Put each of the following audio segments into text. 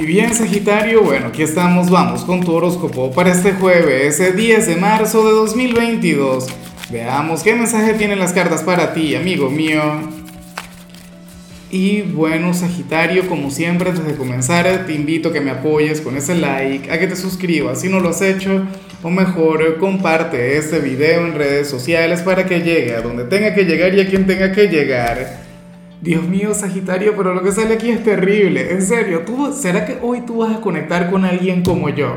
Y bien, Sagitario, bueno, aquí estamos, vamos con tu horóscopo para este jueves, ese 10 de marzo de 2022. Veamos qué mensaje tienen las cartas para ti, amigo mío. Y bueno, Sagitario, como siempre, antes de comenzar, te invito a que me apoyes con ese like, a que te suscribas si no lo has hecho, o mejor, comparte este video en redes sociales para que llegue a donde tenga que llegar y a quien tenga que llegar. Dios mío, Sagitario, pero lo que sale aquí es terrible. En serio, ¿tú, ¿será que hoy tú vas a conectar con alguien como yo?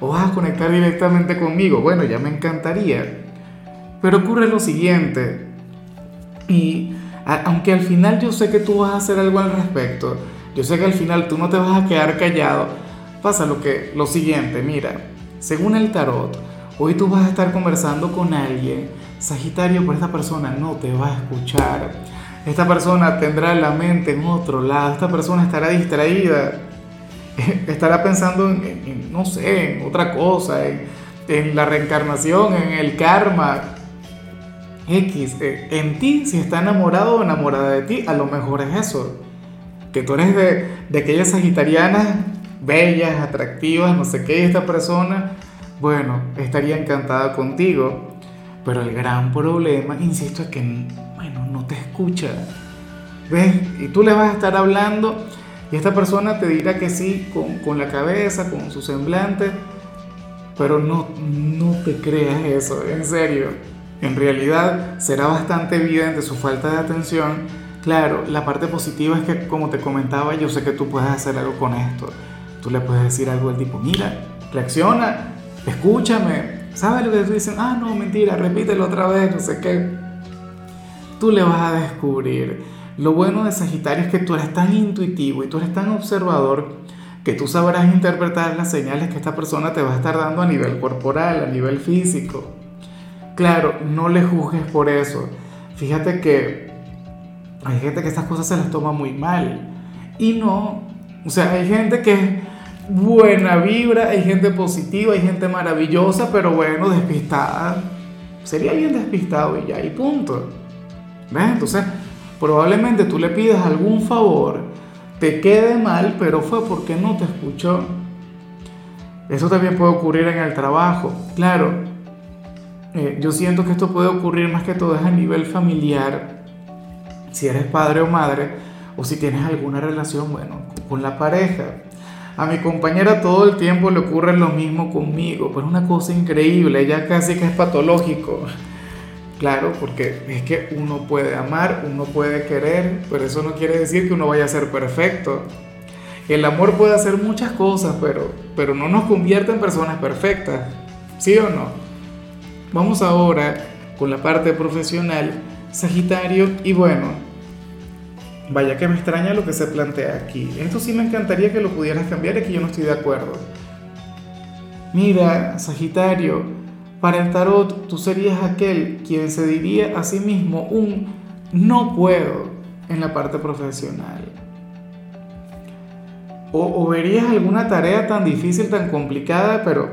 ¿O vas a conectar directamente conmigo? Bueno, ya me encantaría. Pero ocurre lo siguiente. Y aunque al final yo sé que tú vas a hacer algo al respecto, yo sé que al final tú no te vas a quedar callado, pasa lo, que, lo siguiente, mira, según el tarot, hoy tú vas a estar conversando con alguien, Sagitario, pero esta persona no te va a escuchar esta persona tendrá la mente en otro lado, esta persona estará distraída, estará pensando en, no sé, en otra cosa, en, la reencarnación, en el karma. X, eh, en ti, si está enamorado o enamorada de ti, a lo mejor es eso. Que tú eres de, de aquellas sagitarianas bellas, atractivas, no sé qué, esta persona, bueno, estaría encantada contigo. Pero el gran problema, insisto, es que te escucha. ¿Ves? Y tú le vas a estar hablando y esta persona te dirá que sí con, con la cabeza, con su semblante, pero no, no te creas eso, en serio. En realidad será bastante evidente su falta de atención. Claro, la parte positiva es que, como te comentaba, yo sé que tú puedes hacer algo con esto. Tú le puedes decir algo del tipo, mira, reacciona, escúchame. ¿Sabes lo que te dicen? Ah, no, mentira, repítelo otra vez, no sé qué tú le vas a descubrir. Lo bueno de Sagitario es que tú eres tan intuitivo y tú eres tan observador que tú sabrás interpretar las señales que esta persona te va a estar dando a nivel corporal, a nivel físico. Claro, no le juzgues por eso. Fíjate que hay gente que estas cosas se las toma muy mal. Y no, o sea, hay gente que buena vibra, hay gente positiva, hay gente maravillosa, pero bueno, despistada. Sería bien despistado y ya, y punto. ¿Ves? Entonces, probablemente tú le pides algún favor, te quede mal, pero fue porque no te escuchó. Eso también puede ocurrir en el trabajo. Claro, eh, yo siento que esto puede ocurrir más que todo es a nivel familiar, si eres padre o madre, o si tienes alguna relación, bueno, con la pareja. A mi compañera todo el tiempo le ocurre lo mismo conmigo, pero es una cosa increíble, ella casi que es patológico. Claro, porque es que uno puede amar, uno puede querer, pero eso no quiere decir que uno vaya a ser perfecto. El amor puede hacer muchas cosas, pero, pero no nos convierte en personas perfectas, ¿sí o no? Vamos ahora con la parte profesional, Sagitario, y bueno, vaya que me extraña lo que se plantea aquí. Esto sí me encantaría que lo pudieras cambiar, es que yo no estoy de acuerdo. Mira, Sagitario, para el tarot, tú serías aquel quien se diría a sí mismo un no puedo en la parte profesional. O, verías alguna tarea tan difícil, tan complicada, pero,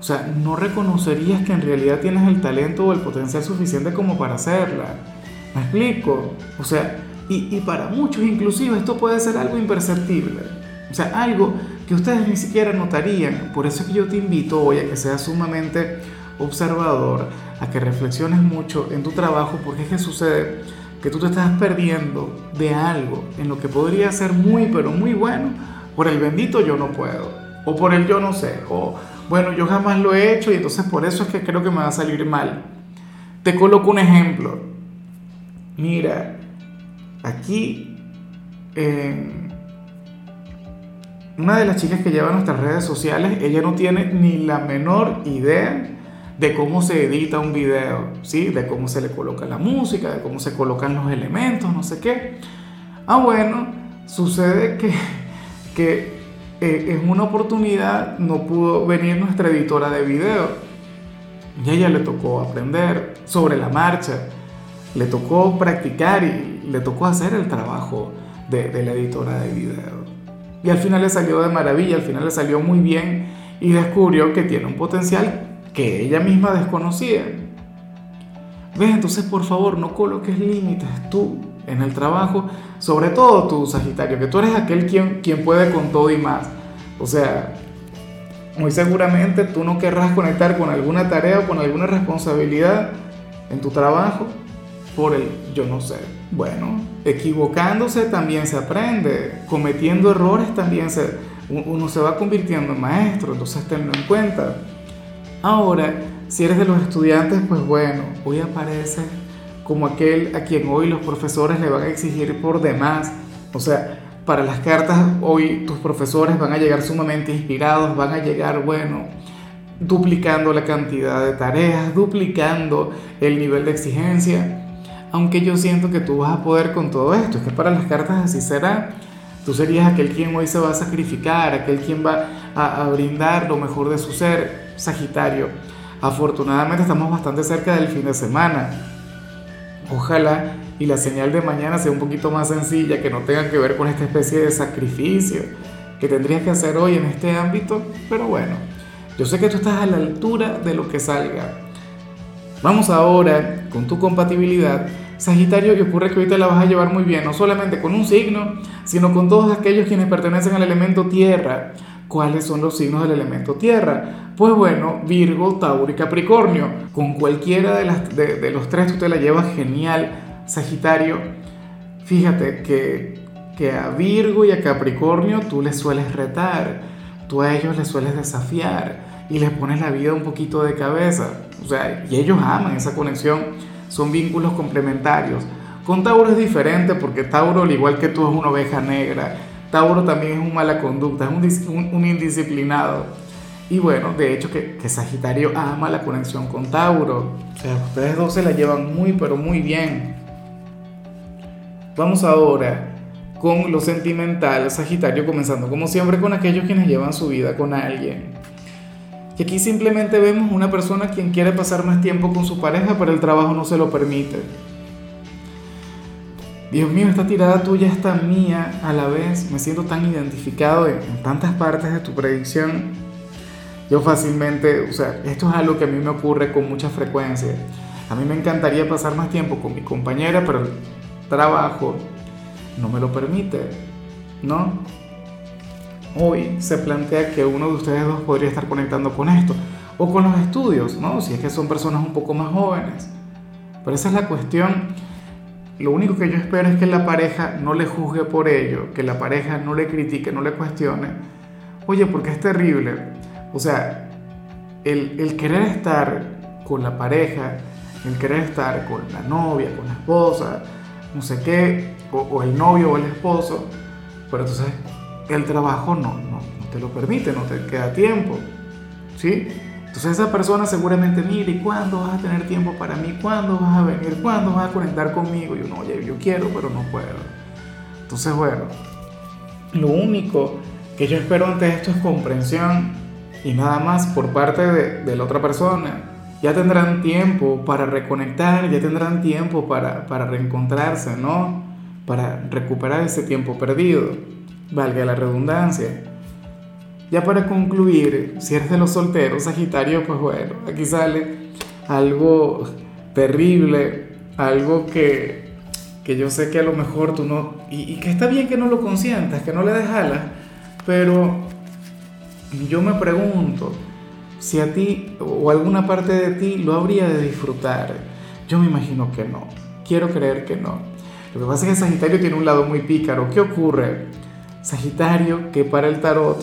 o sea, no reconocerías que en realidad tienes el talento o el potencial suficiente como para hacerla. ¿Me explico? O sea, y, y para muchos inclusive esto puede ser algo imperceptible. O sea, algo que ustedes ni siquiera notarían. Por eso es que yo te invito hoy a que seas sumamente observador, a que reflexiones mucho en tu trabajo, porque es que sucede que tú te estás perdiendo de algo en lo que podría ser muy, pero muy bueno, por el bendito yo no puedo, o por el yo no sé, o bueno, yo jamás lo he hecho y entonces por eso es que creo que me va a salir mal. Te coloco un ejemplo. Mira, aquí una de las chicas que lleva nuestras redes sociales, ella no tiene ni la menor idea de cómo se edita un video, ¿sí? De cómo se le coloca la música, de cómo se colocan los elementos, no sé qué. Ah, bueno, sucede que, que eh, en una oportunidad no pudo venir nuestra editora de video y ella le tocó aprender sobre la marcha, le tocó practicar y le tocó hacer el trabajo de, la editora de video. Y al final le salió de maravilla, al final le salió muy bien y descubrió que tiene un potencial que ella misma desconocía. ¿Ves? Entonces, por favor, no coloques límites tú. en el trabajo, sobre todo tú, Sagitario, que tú eres aquel quien puede con todo y más. O sea, muy seguramente tú no querrás conectar con alguna tarea o con alguna responsabilidad en tu trabajo por el yo no sé. Bueno, equivocándose también se aprende, cometiendo errores también se, uno se va convirtiendo en maestro, entonces tenlo en cuenta. Ahora, si eres de los estudiantes, pues bueno, hoy aparece como aquel a quien hoy los profesores le van a exigir por demás. O sea, para las cartas hoy tus profesores van a llegar sumamente inspirados, van a llegar, bueno, duplicando la cantidad de tareas, duplicando el nivel de exigencia. Aunque yo siento que tú vas a poder con todo esto, es que para las cartas así será. Tú serías aquel quien hoy se va a sacrificar, aquel quien va a, a brindar lo mejor de su ser, Sagitario. Afortunadamente estamos bastante cerca del fin de semana. Ojalá y la señal de mañana sea un poquito más sencilla, que no tenga que ver con esta especie de sacrificio que tendrías que hacer hoy en este ámbito, pero bueno, yo sé que tú estás a la altura de lo que salga. Vamos ahora con tu compatibilidad. Sagitario, que ocurre que te la vas a llevar muy bien, no solamente con un signo, sino con todos aquellos quienes pertenecen al elemento tierra. ¿Cuáles son los signos del elemento tierra? Pues bueno, Virgo, Tauro y Capricornio. Con cualquiera de, los tres tú te la llevas genial, Sagitario. Fíjate que, que a Virgo y a Capricornio tú les sueles retar, tú a ellos les sueles desafiar y les pones la vida un poquito de cabeza. O sea, y ellos aman esa conexión, son vínculos complementarios. Con Tauro es diferente porque Tauro, al igual que tú, es una oveja negra Tauro también es un mala conducta, es un, indisciplinado. Y bueno, de hecho que, que, Sagitario ama la conexión con Tauro. O sea, ustedes dos se la llevan muy, pero muy bien. Vamos ahora con lo sentimental, Sagitario, comenzando como siempre con aquellos quienes llevan su vida con alguien. Y aquí simplemente vemos una persona quien quiere pasar más tiempo con su pareja, pero el trabajo no se lo permite. Dios mío, esta tirada tuya está mía a la vez. Me siento tan identificado en, tantas partes de tu predicción. Yo fácilmente, o sea, esto es algo que a mí me ocurre con mucha frecuencia. A mí me encantaría pasar más tiempo con mi compañera, pero el trabajo no me lo permite, ¿no? Hoy se plantea que uno de ustedes dos podría estar conectando con esto, o con los estudios, ¿no? Si es que son personas un poco más jóvenes. Pero esa es la cuestión lo único que yo espero es que la pareja no le juzgue por ello, que la pareja no le critique, no le cuestione. Oye, porque es terrible. O sea, el, querer estar con la pareja, el querer estar con la novia, con la esposa, no sé qué, o, el novio o el esposo, pero entonces el trabajo no, no, no te lo permite, no te queda tiempo. ¿Sí? Entonces esa persona seguramente, mire, ¿y cuándo vas a tener tiempo para mí? ¿Cuándo vas a venir? ¿Cuándo vas a conectar conmigo? Y uno, oye, yo quiero, pero no puedo. Entonces, bueno, lo único que yo espero ante esto es comprensión y nada más por parte de, de la otra persona. Ya tendrán tiempo para reconectar, ya tendrán tiempo para, para reencontrarse, ¿no? Para recuperar ese tiempo perdido, valga la redundancia. Ya para concluir, si eres de los solteros, Sagitario, pues bueno, aquí sale algo terrible, algo que, que yo sé que a lo mejor tú no, y, que está bien que no lo consientas, que no le des alas, pero yo me pregunto si a ti o alguna parte de ti lo habría de disfrutar. Yo me imagino que no, quiero creer que no. Lo que pasa es que Sagitario tiene un lado muy pícaro. ¿Qué ocurre? Sagitario, que para el tarot,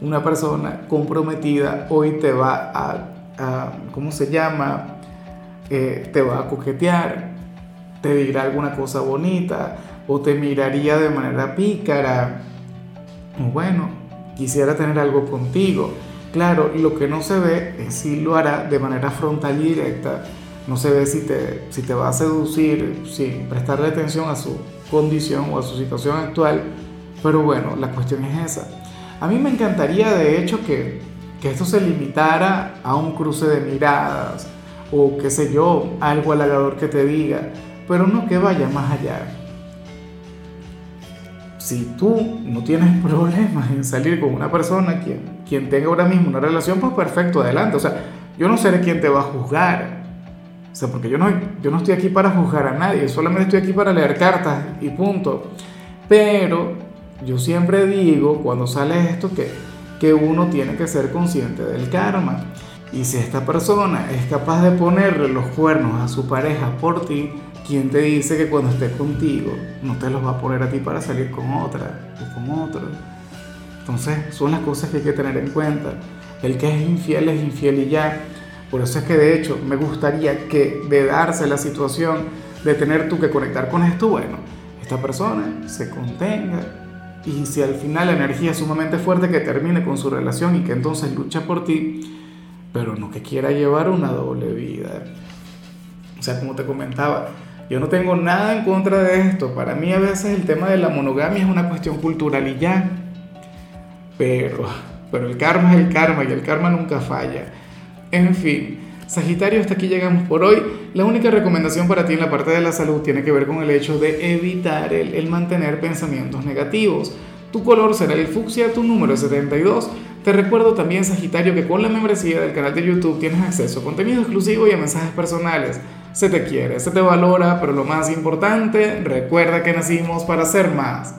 una persona comprometida hoy te va a, ¿cómo se llama? Eh, te va a coquetear, te dirá alguna cosa bonita o te miraría de manera pícara. Bueno, quisiera tener algo contigo. Claro, lo que no se ve es si lo hará de manera frontal y directa. No se ve si te, si te va a seducir, sin prestarle atención a su condición o a su situación actual. Pero bueno, la cuestión es esa. A mí me encantaría de hecho que, esto se limitara a un cruce de miradas o qué sé yo, algo halagador que te diga, pero no que vaya más allá. Si tú no tienes problemas en salir con una persona quien, quien tenga ahora mismo una relación, pues perfecto, adelante. O sea, yo no seré quien te va a juzgar. sea, porque yo no, yo no estoy aquí para juzgar a nadie, solamente estoy aquí para leer cartas y punto. Pero yo siempre digo, cuando sale esto, que, que uno tiene que ser consciente del karma. Y si esta persona es capaz de ponerle los cuernos a su pareja por ti, ¿quién te dice que cuando esté contigo no te los va a poner a ti para salir con otra o con otro? Entonces son las cosas que hay que tener en cuenta. El que es infiel es infiel y ya. Por eso es que de hecho me gustaría que de darse la situación de tener tú que conectar con esto, bueno, esta persona se contenga y si al final la energía es sumamente fuerte que termine con su relación y que entonces lucha por ti, pero no que quiera llevar una doble vida. O sea, como te comentaba, yo no tengo nada en contra de esto. Para mí a veces el tema de la monogamia es una cuestión cultural y ya. Pero, pero el karma es el karma y el karma nunca falla. En fin, Sagitario, hasta aquí llegamos por hoy. La única recomendación para ti en la parte de la salud tiene que ver con el hecho de evitar el, mantener pensamientos negativos. Tu color será el fucsia, tu número es 72. Te recuerdo también, Sagitario, que con la membresía del canal de YouTube tienes acceso a contenido exclusivo y a mensajes personales. Se te quiere, se te valora, pero lo más importante, recuerda que nacimos para ser más.